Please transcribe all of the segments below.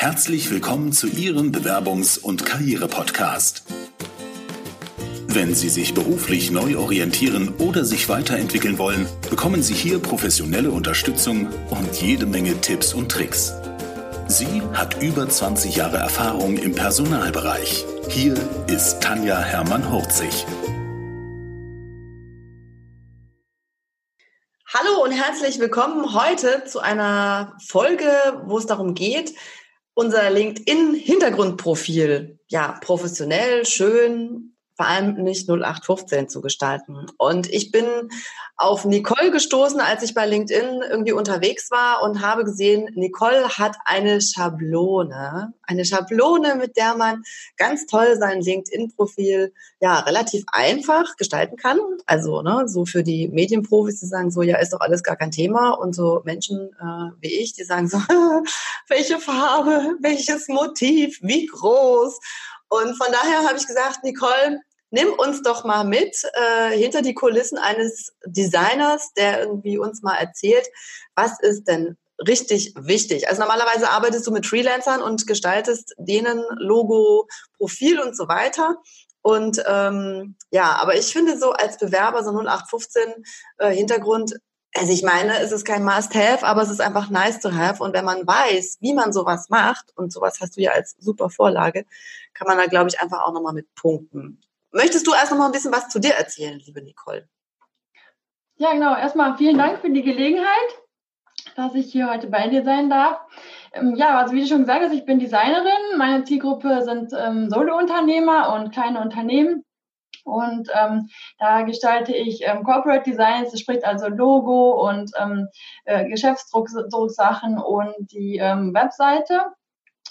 Herzlich willkommen zu Ihrem Bewerbungs- und Karriere-Podcast. Wenn Sie sich beruflich neu orientieren oder sich weiterentwickeln wollen, bekommen Sie hier professionelle Unterstützung und jede Menge Tipps und Tricks. Sie hat über 20 Jahre Erfahrung im Personalbereich. Hier ist Tanja Hermann-Hurzig. Hallo und herzlich willkommen heute zu einer Folge, wo es darum geht, unser LinkedIn-Hintergrundprofil. Ja professionell, schön vor allem nicht 0815 zu gestalten. Und ich bin auf Nicole gestoßen, als ich bei LinkedIn irgendwie unterwegs war und habe gesehen, Nicole hat eine Schablone, eine Schablone, mit der man ganz toll sein LinkedIn-Profil ja relativ einfach gestalten kann. Also ne, so für die Medienprofis, die sagen so, ja, ist doch alles gar kein Thema. Und so Menschen äh, wie ich, die sagen so, welche Farbe, welches Motiv, wie groß. Und von daher habe ich gesagt, Nicole, nimm uns doch mal mit äh, hinter die Kulissen eines Designers, der irgendwie uns mal erzählt, was ist denn richtig wichtig. Also normalerweise arbeitest du mit Freelancern und gestaltest denen Logo, Profil und so weiter. Und ähm, ja, aber ich finde so als Bewerber so 0815 äh, Hintergrund, also ich meine, es ist kein Must-Have, aber es ist einfach nice to have. Und wenn man weiß, wie man sowas macht, und sowas hast du ja als super Vorlage, kann man da, glaube ich, einfach auch nochmal mit punkten. Möchtest du erst noch mal ein bisschen was zu dir erzählen, liebe Nicole? Ja, genau. Erstmal vielen Dank für die Gelegenheit, dass ich hier heute bei dir sein darf. Ähm, ja, also wie du schon gesagt hast, ich bin Designerin. Meine Zielgruppe sind ähm, Solo-Unternehmer und kleine Unternehmen. Und ähm, da gestalte ich ähm, Corporate Designs, das spricht also Logo und ähm, äh, Geschäftsdrucksachen und die ähm, Webseite.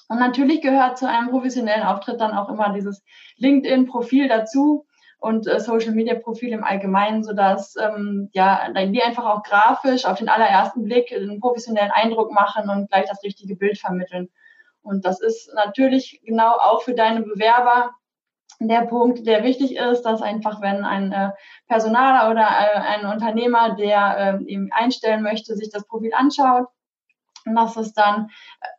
Und natürlich gehört zu einem professionellen Auftritt dann auch immer dieses LinkedIn-Profil dazu und äh, Social-Media-Profil im Allgemeinen, sodass ähm, ja, die einfach auch grafisch auf den allerersten Blick einen professionellen Eindruck machen und gleich das richtige Bild vermitteln. Und das ist natürlich genau auch für deine Bewerber der Punkt, der wichtig ist, dass einfach, wenn ein äh, Personaler oder äh, ein Unternehmer, der eben einstellen möchte, sich das Profil anschaut, und dass es dann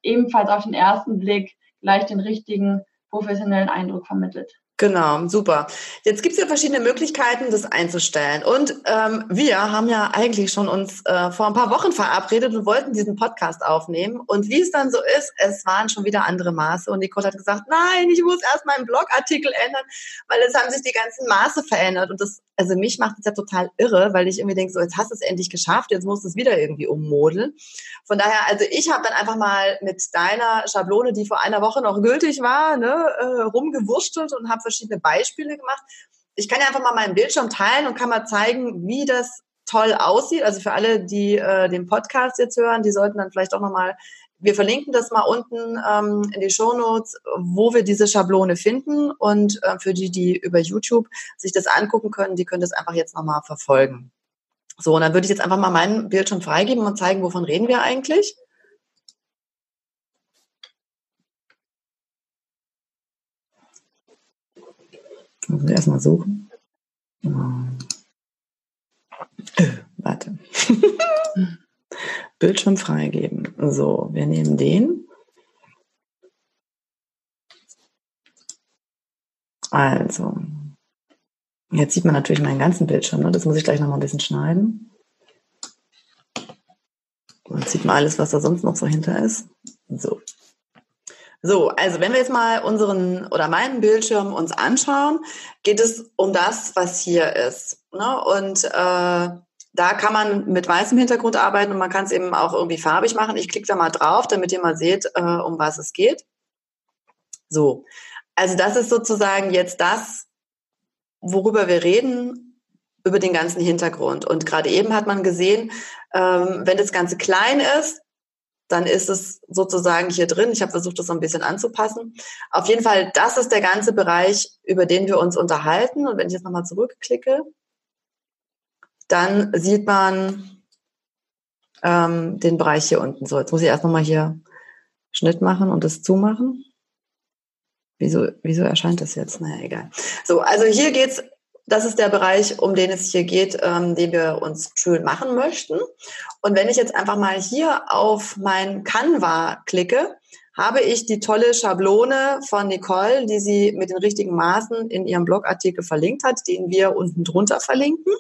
ebenfalls auf den ersten Blick gleich den richtigen professionellen Eindruck vermittelt. Genau, super. Jetzt gibt es ja verschiedene Möglichkeiten, das einzustellen. Und ähm, wir haben ja eigentlich schon uns äh, vor ein paar Wochen verabredet und wollten diesen Podcast aufnehmen. Und wie es dann so ist, es waren schon wieder andere Maße. Und Nicole hat gesagt, nein, ich muss erst meinen Blogartikel ändern, weil es haben sich die ganzen Maße verändert. Und das, also mich macht es ja total irre, weil ich irgendwie denke, so jetzt hast du es endlich geschafft, jetzt musst du es wieder irgendwie ummodeln. Von daher, also ich habe dann einfach mal mit deiner Schablone, die vor einer Woche noch gültig war, ne, äh, rumgewurschtelt und habe verschiedene Beispiele gemacht. Ich kann ja einfach mal meinen Bildschirm teilen und kann mal zeigen, wie das toll aussieht. Also für alle, die äh, den Podcast jetzt hören, die sollten dann vielleicht auch nochmal, wir verlinken das mal unten ähm, in die Show Notes, wo wir diese Schablone finden. Und äh, für die, die über YouTube sich das angucken können, die können das einfach jetzt nochmal verfolgen. So, und dann würde ich jetzt einfach mal meinen Bildschirm freigeben und zeigen, wovon reden wir eigentlich. Muss erstmal suchen. Warte. Bildschirm freigeben. So, wir nehmen den. Also, jetzt sieht man natürlich meinen ganzen Bildschirm. Ne? Das muss ich gleich noch mal ein bisschen schneiden. Jetzt sieht man alles, was da sonst noch so hinter ist. So, so, also wenn wir jetzt mal unseren oder meinen Bildschirm uns anschauen, geht es um das, was hier ist. Ne? Und äh, da kann man mit weißem Hintergrund arbeiten und man kann es eben auch irgendwie farbig machen. Ich klicke da mal drauf, damit ihr mal seht, äh, um was es geht. So, also das ist sozusagen jetzt das, worüber wir reden, über den ganzen Hintergrund. Und gerade eben hat man gesehen, ähm, wenn das Ganze klein ist, dann ist es sozusagen hier drin. Ich habe versucht, das so ein bisschen anzupassen. Auf jeden Fall, das ist der ganze Bereich, über den wir uns unterhalten. Und wenn ich jetzt nochmal zurückklicke, dann sieht man ähm, den Bereich hier unten. So, jetzt muss ich erst nochmal hier Schnitt machen und das zumachen. Wieso, wieso erscheint das jetzt? Naja, egal. So, also hier geht's Das ist der Bereich, um den es hier geht, ähm, den wir uns schön machen möchten. Und wenn ich jetzt einfach mal hier auf mein Canva klicke, habe ich die tolle Schablone von Nicole, die sie mit den richtigen Maßen in ihrem Blogartikel verlinkt hat, den wir unten drunter verlinken.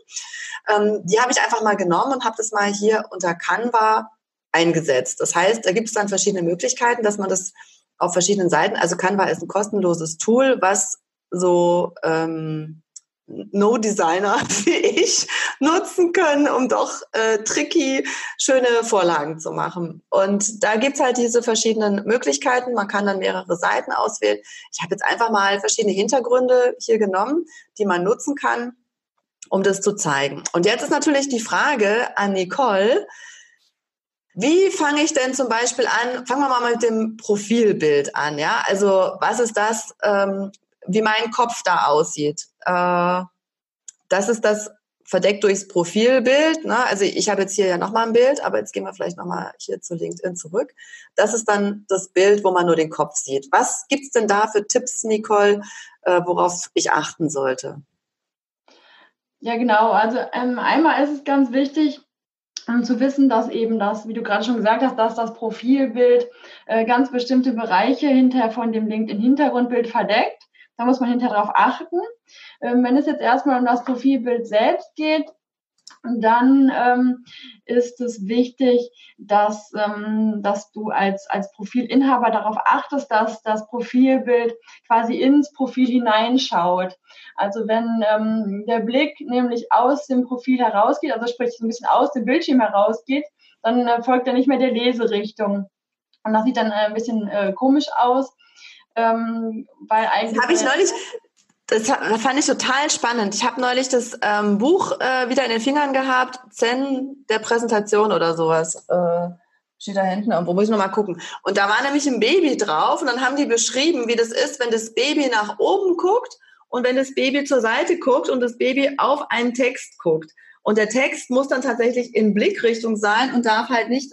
Ähm, die habe ich einfach mal genommen und habe das mal hier unter Canva eingesetzt. Das heißt, da gibt es dann verschiedene Möglichkeiten, dass man das auf verschiedenen Seiten, also Canva ist ein kostenloses Tool, was so ähm, No-Designer wie ich nutzen können, um doch äh, tricky, schöne Vorlagen zu machen. Und da gibt's halt diese verschiedenen Möglichkeiten. Man kann dann mehrere Seiten auswählen. Ich habe jetzt einfach mal verschiedene Hintergründe hier genommen, die man nutzen kann, um das zu zeigen. Und jetzt ist natürlich die Frage an Nicole, wie fange ich denn zum Beispiel an? Fangen wir mal mit dem Profilbild an, ja? Also was ist das, ähm, wie mein Kopf da aussieht? Äh, das ist das verdeckt durchs Profilbild. Ne? Also ich habe jetzt hier ja nochmal ein Bild, aber jetzt gehen wir vielleicht nochmal hier zu LinkedIn zurück. Das ist dann das Bild, wo man nur den Kopf sieht. Was gibt's denn da für Tipps, Nicole, äh, worauf ich achten sollte? Ja, genau. Also ähm, einmal ist es ganz wichtig, um zu wissen, dass eben das, wie du gerade schon gesagt hast, dass das Profilbild äh, ganz bestimmte Bereiche hinterher von dem LinkedIn-Hintergrundbild verdeckt. Da muss man hinterher drauf achten. Ähm, wenn es jetzt erstmal um das Profilbild selbst geht, dann ähm, ist es wichtig, dass, ähm, dass du als, als Profilinhaber darauf achtest, dass das Profilbild quasi ins Profil hineinschaut. Also wenn ähm, der Blick nämlich aus dem Profil herausgeht, also sprich so ein bisschen aus dem Bildschirm herausgeht, dann äh, folgt er nicht mehr der Leserichtung. Und das sieht dann äh, ein bisschen äh, komisch aus. Ähm, weil eigentlich. Habe ich neulich, das fand ich total spannend. Ich habe neulich das ähm, Buch äh, wieder in den Fingern gehabt, Zen der Präsentation oder sowas. Äh, steht da hinten irgendwo, muss ich nochmal gucken. Und da war nämlich ein Baby drauf und dann haben die beschrieben, wie das ist, wenn das Baby nach oben guckt und wenn das Baby zur Seite guckt und das Baby auf einen Text guckt. Und der Text muss dann tatsächlich in Blickrichtung sein und darf halt nicht,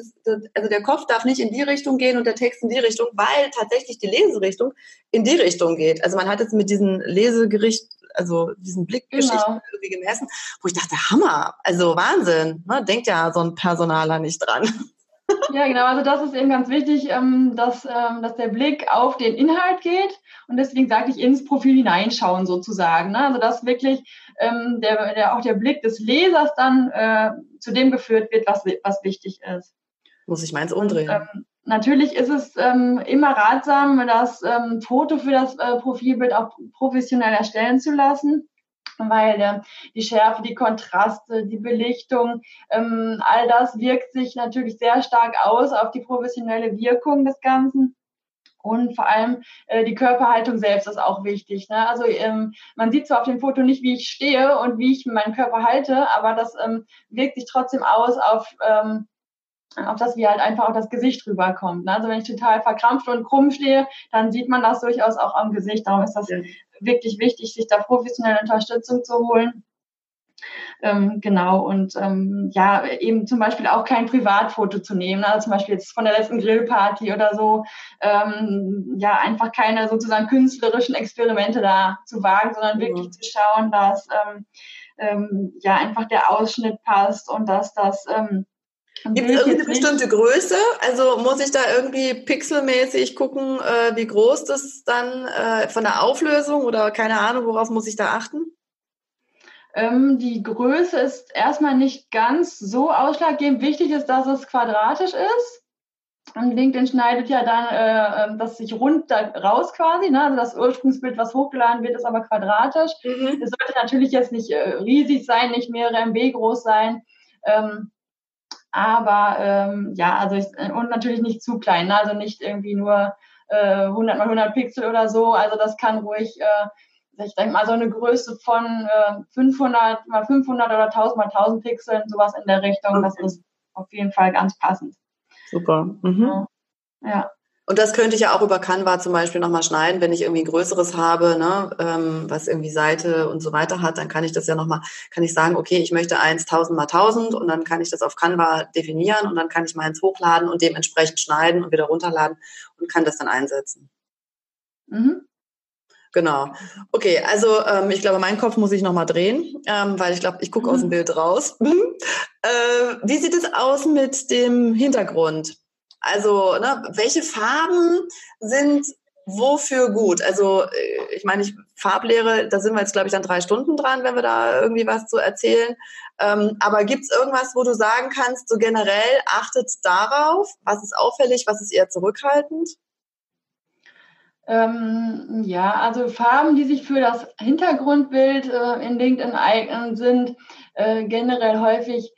also der Kopf darf nicht in die Richtung gehen und der Text in die Richtung, weil tatsächlich die Leserichtung in die Richtung geht. Also man hat jetzt mit diesen Lesegericht, also diesen Blickgeschichten genau. irgendwie gemessen, wo ich dachte, Hammer, also Wahnsinn, ne? denkt ja so ein Personaler nicht dran. Ja, genau. Also das ist eben ganz wichtig, ähm, dass, ähm, dass der Blick auf den Inhalt geht. Und deswegen sage ich ins Profil hineinschauen sozusagen. Ne? Also dass wirklich ähm, der, der, auch der Blick des Lesers dann äh, zu dem geführt wird, was, was wichtig ist. Muss ich meins umdrehen. Und, ähm, natürlich ist es ähm, immer ratsam, das ähm, Foto für das äh, Profilbild auch professionell erstellen zu lassen weil äh, die Schärfe, die Kontraste, die Belichtung, ähm, all das wirkt sich natürlich sehr stark aus auf die professionelle Wirkung des Ganzen. Und vor allem äh, die Körperhaltung selbst ist auch wichtig. Ne? Also ähm, man sieht zwar auf dem Foto nicht, wie ich stehe und wie ich meinen Körper halte, aber das ähm, wirkt sich trotzdem aus auf, ähm, auf das, wie halt einfach auch das Gesicht rüberkommt. Ne? Also wenn ich total verkrampft und krumm stehe, dann sieht man das durchaus auch am Gesicht. Darum ist das. Wirklich wichtig, sich da professionelle Unterstützung zu holen. Ähm, genau, und ähm, ja, eben zum Beispiel auch kein Privatfoto zu nehmen, also zum Beispiel jetzt von der letzten Grillparty oder so, ähm, ja, einfach keine sozusagen künstlerischen Experimente da zu wagen, sondern mhm. wirklich zu schauen, dass ähm, ähm, ja einfach der Ausschnitt passt und dass das ähm, Gibt es irgendeine bestimmte Größe? Also muss ich da irgendwie pixelmäßig gucken, äh, wie groß das dann äh, von der Auflösung oder keine Ahnung, worauf muss ich da achten? Ähm, die Größe ist erstmal nicht ganz so ausschlaggebend. Wichtig ist, dass es quadratisch ist. Und LinkedIn schneidet ja dann äh, ähm, das sich rund da raus quasi. Ne? Also das Ursprungsbild, was hochgeladen wird, ist aber quadratisch. Mhm. Es sollte natürlich jetzt nicht äh, riesig sein, nicht mehrere MB groß sein. Ähm, aber ähm, ja, also ich, und natürlich nicht zu klein, ne? also nicht irgendwie nur äh, 100 mal 100 Pixel oder so. Also das kann ruhig äh, ich denke mal, so eine Größe von äh, 500 mal 500 oder 1000 mal 1000 Pixeln, sowas in der Richtung, okay. das ist auf jeden Fall ganz passend. Super. Mhm. Ja. Und das könnte ich ja auch über Canva zum Beispiel nochmal schneiden, wenn ich irgendwie ein größeres habe, ne, ähm, was irgendwie Seite und so weiter hat, dann kann ich das ja nochmal, kann ich sagen, okay, ich möchte eins 1000 mal 1000 und dann kann ich das auf Canva definieren und dann kann ich meins hochladen und dementsprechend schneiden und wieder runterladen und kann das dann einsetzen. Mhm. Genau. Okay, also ähm, ich glaube, meinen Kopf muss ich nochmal drehen, ähm, weil ich glaube, ich gucke aus dem mhm. Bild raus. äh, wie sieht es aus mit dem Hintergrund? Also, ne, welche Farben sind wofür gut? Also, äh, ich meine, ich Farblehre, da sind wir jetzt, glaube ich, dann drei Stunden dran, wenn wir da irgendwie was zu erzählen. Ähm, aber gibt es irgendwas, wo du sagen kannst, so generell achtet darauf, was ist auffällig, was ist eher zurückhaltend? Ähm, ja, also Farben, die sich für das Hintergrundbild äh, in LinkedIn eignen, sind äh, generell häufig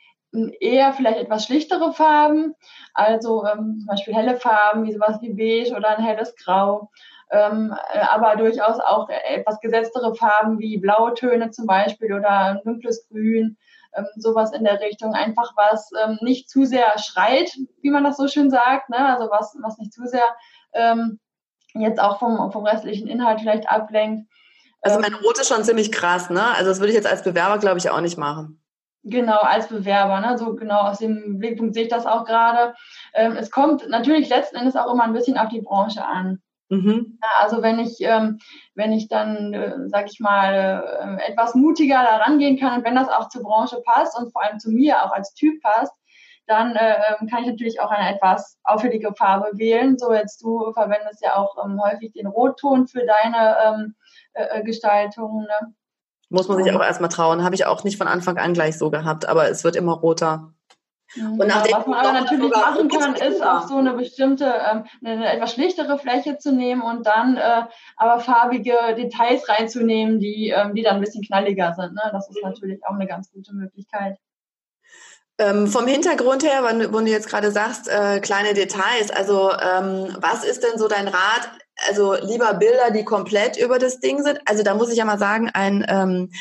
eher vielleicht etwas schlichtere Farben, also ähm, zum Beispiel helle Farben wie sowas wie beige oder ein helles Grau, ähm, äh, aber durchaus auch etwas gesetztere Farben wie Blautöne zum Beispiel oder ein dunkles Grün, ähm, sowas in der Richtung, einfach was ähm, nicht zu sehr schreit, wie man das so schön sagt, ne? also was, was nicht zu sehr ähm, jetzt auch vom, vom restlichen Inhalt vielleicht ablenkt. Also mein Rot ist schon ziemlich krass, ne? Also das würde ich jetzt als Bewerber, glaube ich, auch nicht machen. Genau, als Bewerber, ne? so genau aus dem Blickpunkt sehe ich das auch gerade. Ähm, es kommt natürlich letzten Endes auch immer ein bisschen auf die Branche an. Mhm. Ja, also wenn ich, ähm, wenn ich dann, äh, sag ich mal, äh, etwas mutiger da rangehen kann und wenn das auch zur Branche passt und vor allem zu mir auch als Typ passt, dann äh, ähm, kann ich natürlich auch eine etwas auffällige Farbe wählen. So jetzt du verwendest ja auch ähm, häufig den Rotton für deine ähm, äh, äh Gestaltung. Ne? Muss man sich auch erstmal trauen. Habe ich auch nicht von Anfang an gleich so gehabt, aber es wird immer roter. Und ja, was man aber natürlich machen kann, ist auch so eine bestimmte, ähm, eine etwas schlichtere Fläche zu nehmen und dann äh, aber farbige Details reinzunehmen, die, ähm, die dann ein bisschen knalliger sind. Ne? Das ist mhm. natürlich auch eine ganz gute Möglichkeit. Ähm, vom Hintergrund her, wenn, wenn du jetzt gerade sagst, äh, kleine Details, also ähm, was ist denn so dein Rat? Also lieber Bilder, die komplett über das Ding sind. Also da muss ich ja mal sagen, ein ähm,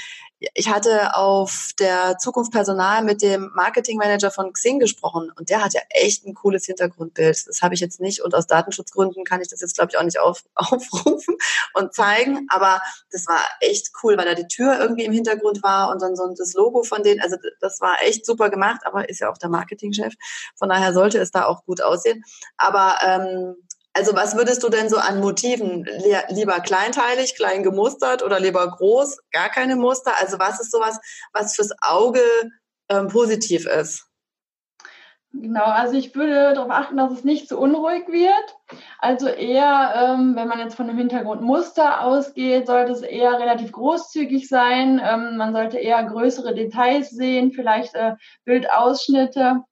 ich hatte auf der Zukunft Personal mit dem Marketingmanager von Xing gesprochen und der hat ja echt ein cooles Hintergrundbild. Das habe ich jetzt nicht und aus Datenschutzgründen kann ich das jetzt, glaube ich, auch nicht auf, aufrufen und zeigen. Aber das war echt cool, weil da die Tür irgendwie im Hintergrund war und dann so das Logo von denen. Also das war echt super gemacht, aber ist ja auch der Marketingchef. Von daher sollte es da auch gut aussehen. Aber ähm, also was würdest du denn so an Motiven? Lieber kleinteilig, klein gemustert oder lieber groß, gar keine Muster? Also was ist sowas, was fürs Auge ähm, positiv ist? Genau, also ich würde darauf achten, dass es nicht zu unruhig wird. Also eher, ähm, wenn man jetzt von dem Hintergrund Muster ausgeht, sollte es eher relativ großzügig sein. Ähm, man sollte eher größere Details sehen, vielleicht äh, Bildausschnitte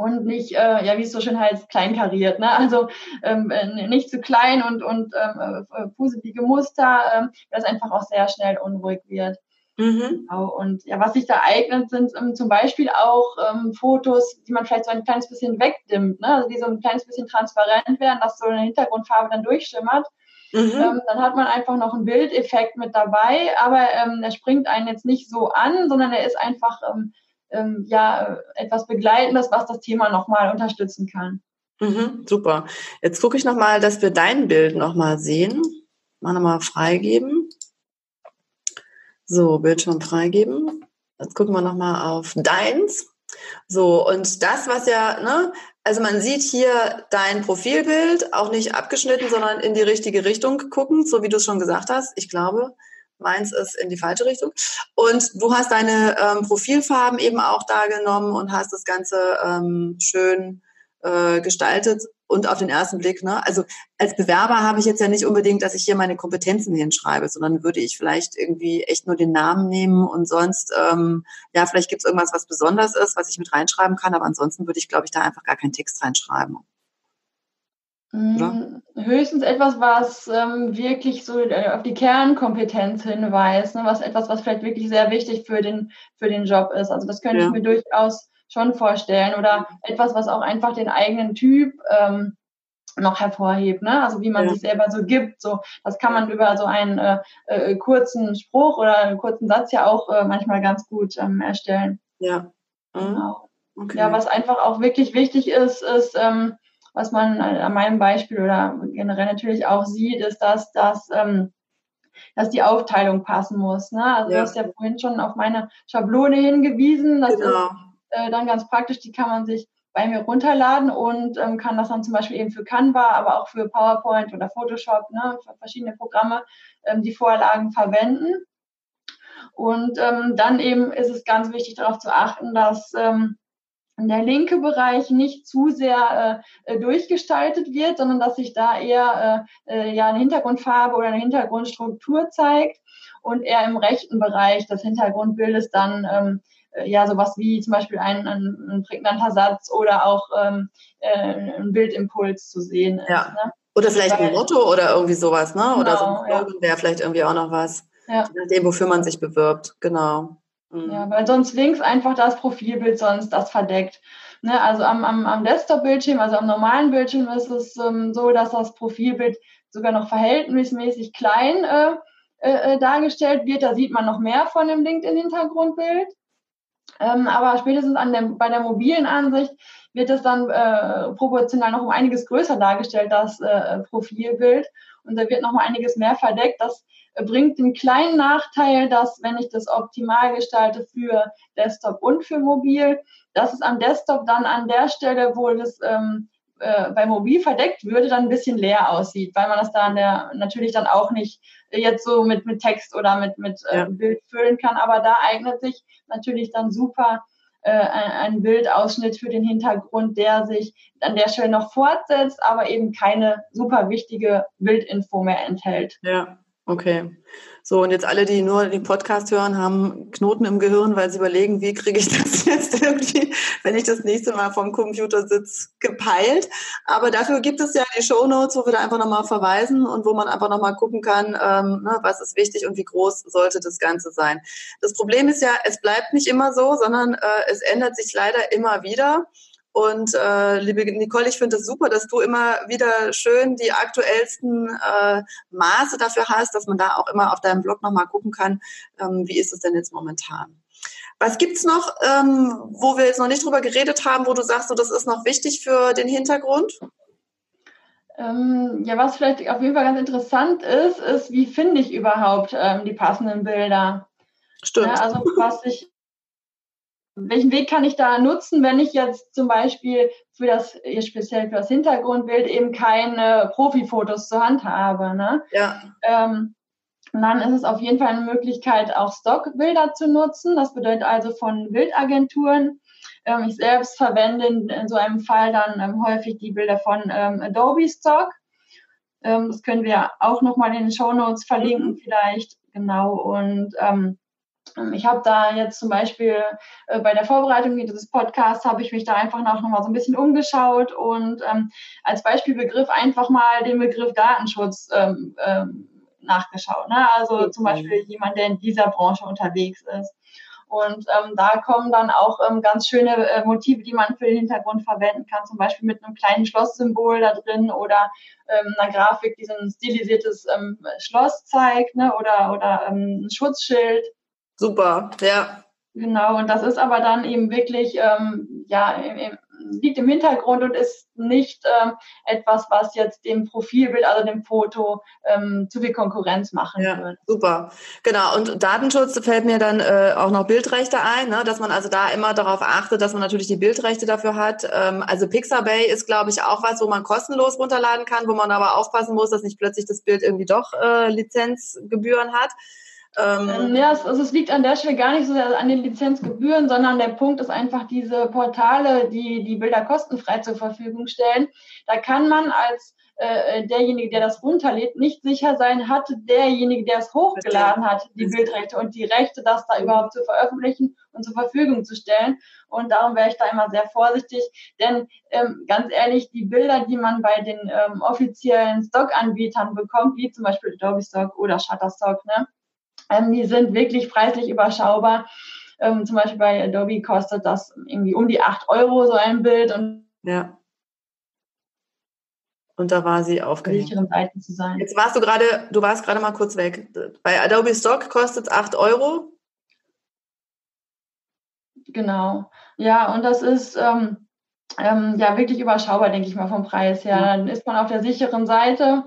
und nicht, äh, ja, wie es so schön heißt, kleinkariert. Ne? Also ähm, äh, nicht zu klein und, und ähm, äh, fuselige Muster, ähm, das einfach auch sehr schnell unruhig wird. Mhm. Genau. Und ja, was sich da eignet, sind ähm, zum Beispiel auch ähm, Fotos, die man vielleicht so ein kleines bisschen wegdimmt, ne? also die so ein kleines bisschen transparent werden, dass so eine Hintergrundfarbe dann durchschimmert. Mhm. Ähm, dann hat man einfach noch einen Bildeffekt mit dabei, aber ähm, er springt einen jetzt nicht so an, sondern er ist einfach ähm, ähm, ja etwas Begleitendes, was das Thema nochmal unterstützen kann. Mhm, super. Jetzt gucke ich nochmal, dass wir dein Bild nochmal sehen. Mal nochmal freigeben. So, Bildschirm freigeben. Jetzt gucken wir nochmal auf deins. So, und das, was ja, ne, also man sieht hier dein Profilbild, auch nicht abgeschnitten, sondern in die richtige Richtung gucken, so wie du es schon gesagt hast. Ich glaube, meins ist in die falsche Richtung. Und du hast deine ähm, Profilfarben eben auch da genommen und hast das Ganze ähm, schön äh, gestaltet und auf den ersten Blick, ne? Also als Bewerber habe ich jetzt ja nicht unbedingt, dass ich hier meine Kompetenzen hinschreibe, sondern würde ich vielleicht irgendwie echt nur den Namen nehmen und sonst, ähm, ja, vielleicht gibt es irgendwas, was besonders ist, was ich mit reinschreiben kann, aber ansonsten würde ich, glaube ich, da einfach gar keinen Text reinschreiben. Oder? Mm, höchstens etwas, was ähm, wirklich so äh, auf die Kernkompetenz hinweist, ne? was etwas, was vielleicht wirklich sehr wichtig für den, für den Job ist. Also das könnte ja. ich mir durchaus schon vorstellen. Oder etwas, was auch einfach den eigenen Typ ähm, noch hervorhebt, ne? Also wie man ja. sich selber so gibt. So, das kann man über so einen äh, äh, kurzen Spruch oder einen kurzen Satz ja auch äh, manchmal ganz gut ähm, erstellen. Ja. Mhm. Genau. Okay. Ja, was einfach auch wirklich wichtig ist, ist ähm, was man an meinem Beispiel oder generell natürlich auch sieht, ist, dass das ähm, dass die Aufteilung passen muss. Ne? Also ja. du hast ja vorhin schon auf meine Schablone hingewiesen. Das genau. ist äh, dann ganz praktisch, die kann man sich bei mir runterladen und ähm, kann das dann zum Beispiel eben für Canva, aber auch für PowerPoint oder Photoshop, ne, für verschiedene Programme ähm, die Vorlagen verwenden. Und ähm, dann eben ist es ganz wichtig darauf zu achten, dass ähm, der linke Bereich nicht zu sehr äh, durchgestaltet wird, sondern dass sich da eher äh, äh, ja eine Hintergrundfarbe oder eine Hintergrundstruktur zeigt und eher im rechten Bereich des Hintergrundbildes dann ähm, äh, ja sowas wie zum Beispiel ein, ein, ein prägnanter Satz oder auch ähm, äh, ein Bildimpuls zu sehen ist. Ja. Ne? Oder vielleicht Weil, ein Motto oder irgendwie sowas, ne? Genau, oder so ein Slogan ja. wäre vielleicht irgendwie auch noch was. Ja. Je nachdem, wofür man sich bewirbt, genau. Mhm. Ja, weil sonst links einfach das Profilbild sonst das verdeckt. Ne, also am, am, am Desktop-Bildschirm, also am normalen Bildschirm ist es ähm, so, dass das Profilbild sogar noch verhältnismäßig klein äh, äh, dargestellt wird. Da sieht man noch mehr von dem LinkedIn-Hintergrundbild. Ähm, aber spätestens an der, bei der mobilen Ansicht wird es dann äh, proportional noch um einiges größer dargestellt, das äh, Profilbild. Und da wird noch mal einiges mehr verdeckt. Das bringt den kleinen Nachteil, dass wenn ich das optimal gestalte für Desktop und für Mobil, dass es am Desktop dann an der Stelle, wo das ähm, äh, bei Mobil verdeckt würde, dann ein bisschen leer aussieht, weil man das da der, natürlich dann auch nicht jetzt so mit, mit Text oder mit, mit äh, Bild füllen kann. Aber da eignet sich natürlich dann super äh, ein, ein Bildausschnitt für den Hintergrund, der sich an der Stelle noch fortsetzt, aber eben keine super wichtige Bildinfo mehr enthält. Ja, Okay. So, und jetzt alle, die nur den Podcast hören, haben Knoten im Gehirn, weil sie überlegen, wie kriege ich das jetzt irgendwie, wenn ich das nächste Mal vom Computer sitze, gepeilt. Aber dafür gibt es ja die Show Notes, wo wir da einfach nochmal verweisen und wo man einfach nochmal gucken kann, ähm, ne, was ist wichtig und wie groß sollte das Ganze sein. Das Problem ist ja, es bleibt nicht immer so, sondern äh, es ändert sich leider immer wieder. Und äh, liebe Nicole, ich finde es das super, dass du immer wieder schön die aktuellsten äh, Maße dafür hast, dass man da auch immer auf deinem Blog nochmal gucken kann, ähm, wie ist es denn jetzt momentan. Was gibt's noch, ähm, wo wir jetzt noch nicht drüber geredet haben, wo du sagst, so, das ist noch wichtig für den Hintergrund? Ähm, ja, was vielleicht auf jeden Fall ganz interessant ist, ist, wie finde ich überhaupt ähm, die passenden Bilder? Stimmt. Ja, also was ich welchen Weg kann ich da nutzen, wenn ich jetzt zum Beispiel für das, speziell für das Hintergrundbild eben keine Profifotos zur Hand habe, ne? Ja. Ähm, und dann ist es auf jeden Fall eine Möglichkeit, auch Stockbilder zu nutzen. Das bedeutet also von Bildagenturen. Ähm, ich selbst verwende in, so einem Fall dann ähm, häufig die Bilder von ähm, Adobe Stock. Ähm, das können wir auch nochmal in den Show Notes verlinken vielleicht. Genau. Und ähm, ich habe da jetzt zum Beispiel äh, bei der Vorbereitung dieses Podcasts habe ich mich da einfach noch, noch mal so ein bisschen umgeschaut und ähm, als Beispielbegriff einfach mal den Begriff Datenschutz ähm, ähm, nachgeschaut. Ne? Also zum Beispiel jemand, der in dieser Branche unterwegs ist. Und ähm, da kommen dann auch ähm, ganz schöne äh, Motive, die man für den Hintergrund verwenden kann, zum Beispiel mit einem kleinen Schlosssymbol da drin oder ähm, einer Grafik, die so ein stilisiertes ähm, Schloss zeigt, ne? oder, oder ähm, ein Schutzschild. Super, ja. Genau, und das ist aber dann eben wirklich, ähm, ja, im, liegt im Hintergrund und ist nicht ähm, etwas, was jetzt dem Profilbild, also dem Foto, ähm, zu viel Konkurrenz machen ja, wird. Super, genau. Und Datenschutz fällt mir dann äh, auch noch Bildrechte ein, ne? dass man also da immer darauf achtet, dass man natürlich die Bildrechte dafür hat. Ähm, also Pixabay ist, glaube ich, auch was, wo man kostenlos runterladen kann, wo man aber aufpassen muss, dass nicht plötzlich das Bild irgendwie doch äh, Lizenzgebühren hat. Ähm, ähm, ja, es, also es liegt an der Stelle gar nicht so sehr an den Lizenzgebühren, sondern der Punkt ist einfach diese Portale, die die Bilder kostenfrei zur Verfügung stellen. Da kann man als äh, derjenige, der das runterlädt, nicht sicher sein, hat derjenige, der es hochgeladen hat, die Bildrechte und die Rechte, das da überhaupt zu veröffentlichen und zur Verfügung zu stellen. Und darum wäre ich da immer sehr vorsichtig, denn ähm, ganz ehrlich, die Bilder, die man bei den ähm, offiziellen Stock-Anbietern bekommt, wie zum Beispiel Adobe Stock oder Shutterstock, ne, ähm, die sind wirklich preislich überschaubar. Ähm, zum Beispiel bei Adobe kostet das irgendwie um die 8 Euro so ein Bild. Und ja. Und da war sie aufgehängt. Seiten zu sein. Jetzt warst du gerade, du warst gerade mal kurz weg. Bei Adobe Stock kostet es 8 Euro. Genau. Ja, und das ist ähm, ähm, ja wirklich überschaubar, denke ich mal, vom Preis her. Ja. Dann ist man auf der sicheren Seite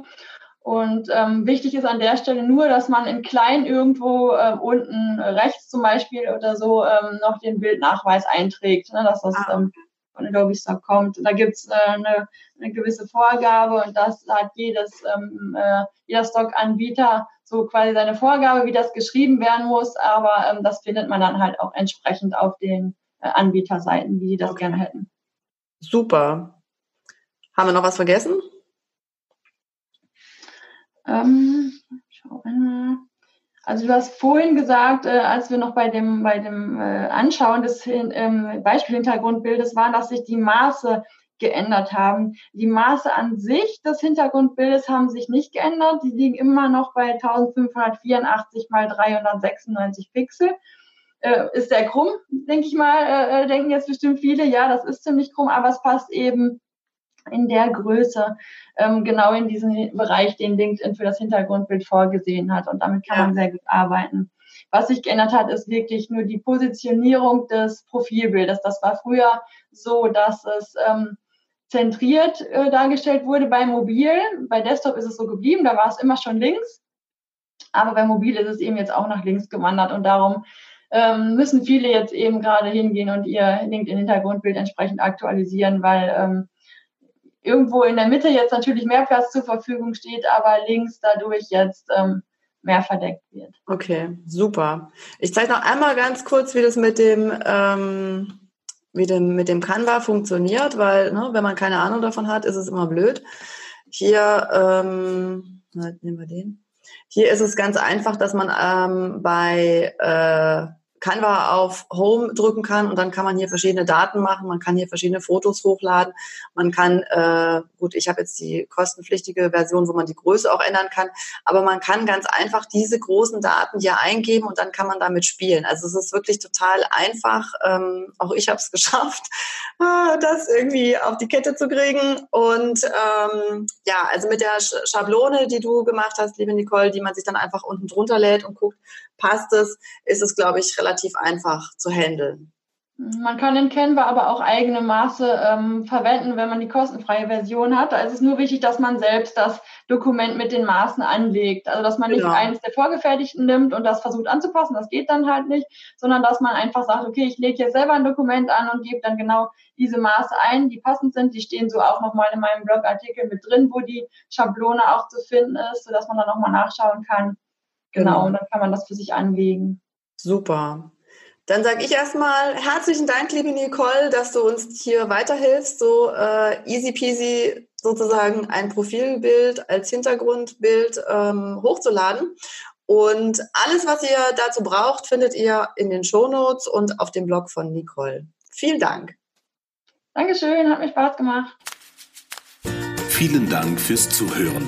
und ähm, wichtig ist an der Stelle nur, dass man in klein irgendwo äh, unten rechts zum Beispiel oder so ähm, noch den Bildnachweis einträgt, ne, dass das ah. ähm, von Adobe Stock kommt. Da gibt's äh, eine, eine gewisse Vorgabe und das hat jedes, ähm, äh, jeder Stock-Anbieter so quasi seine Vorgabe, wie das geschrieben werden muss, aber ähm, das findet man dann halt auch entsprechend auf den äh, Anbieterseiten, wie die das okay. gerne hätten. Super. Haben wir noch was vergessen? Ähm, schau einmal. Also du hast vorhin gesagt, äh, als wir noch bei dem, bei dem äh, Anschauen des ähm, Beispielhintergrundbildes waren, dass sich die Maße geändert haben. Die Maße an sich des Hintergrundbildes haben sich nicht geändert. Die liegen immer noch bei 1584 mal 396 Pixel. Äh, ist sehr krumm, denke ich mal, äh, äh, denken jetzt bestimmt viele. Ja, das ist ziemlich krumm, aber es passt eben in der Größe ähm, genau in diesen Bereich, den LinkedIn für das Hintergrundbild vorgesehen hat. Und damit kann ja. man sehr gut arbeiten. Was sich geändert hat, ist wirklich nur die Positionierung des Profilbildes. Das war früher so, dass es ähm, zentriert äh, dargestellt wurde bei Mobil. Bei Desktop ist es so geblieben, da war es immer schon links. Aber bei Mobil ist es eben jetzt auch nach links gewandert und darum ähm, müssen viele jetzt eben gerade hingehen und ihr LinkedIn-Hintergrundbild entsprechend aktualisieren, weil ähm, irgendwo in der Mitte jetzt natürlich mehr Platz zur Verfügung steht, aber links dadurch jetzt ähm, mehr verdeckt wird. Okay, super. Ich zeige noch einmal ganz kurz, wie das mit dem, ähm, wie dem, mit dem Canva funktioniert, weil ne, wenn man keine Ahnung davon hat, ist es immer blöd. Hier, ähm, nehmen wir den. Hier ist es ganz einfach, dass man ähm, bei äh, Canva auf Home drücken kann und dann kann man hier verschiedene Daten machen, man kann hier verschiedene Fotos hochladen, man kann, äh, gut, ich habe jetzt die kostenpflichtige Version, wo man die Größe auch ändern kann, aber man kann ganz einfach diese großen Daten hier eingeben und dann kann man damit spielen. Also es ist wirklich total einfach. Ähm, auch ich habe es geschafft, äh, das irgendwie auf die Kette zu kriegen. Und ähm, ja, also mit der Schablone, die du gemacht hast, liebe Nicole, die man sich dann einfach unten drunter lädt und guckt, passt es, ist es, glaube ich, relativ einfach zu handeln. Man kann in Canva aber auch eigene Maße ähm, verwenden, wenn man die kostenfreie Version hat. Da ist es nur wichtig, dass man selbst das Dokument mit den Maßen anlegt. Also dass man nicht genau. eines der vorgefertigten nimmt und das versucht anzupassen, das geht dann halt nicht, sondern dass man einfach sagt, okay, ich lege jetzt selber ein Dokument an und gebe dann genau diese Maße ein, die passend sind. Die stehen so auch nochmal in meinem Blogartikel mit drin, wo die Schablone auch zu finden ist, sodass man dann nochmal nachschauen kann. Genau, genau, und dann kann man das für sich anlegen. Super. Dann sage ich erstmal herzlichen Dank, liebe Nicole, dass du uns hier weiterhilfst, so äh, easy peasy sozusagen ein Profilbild als Hintergrundbild ähm, hochzuladen. Und alles, was ihr dazu braucht, findet ihr in den Shownotes und auf dem Blog von Nicole. Vielen Dank. Dankeschön, hat mir Spaß gemacht. Vielen Dank fürs Zuhören.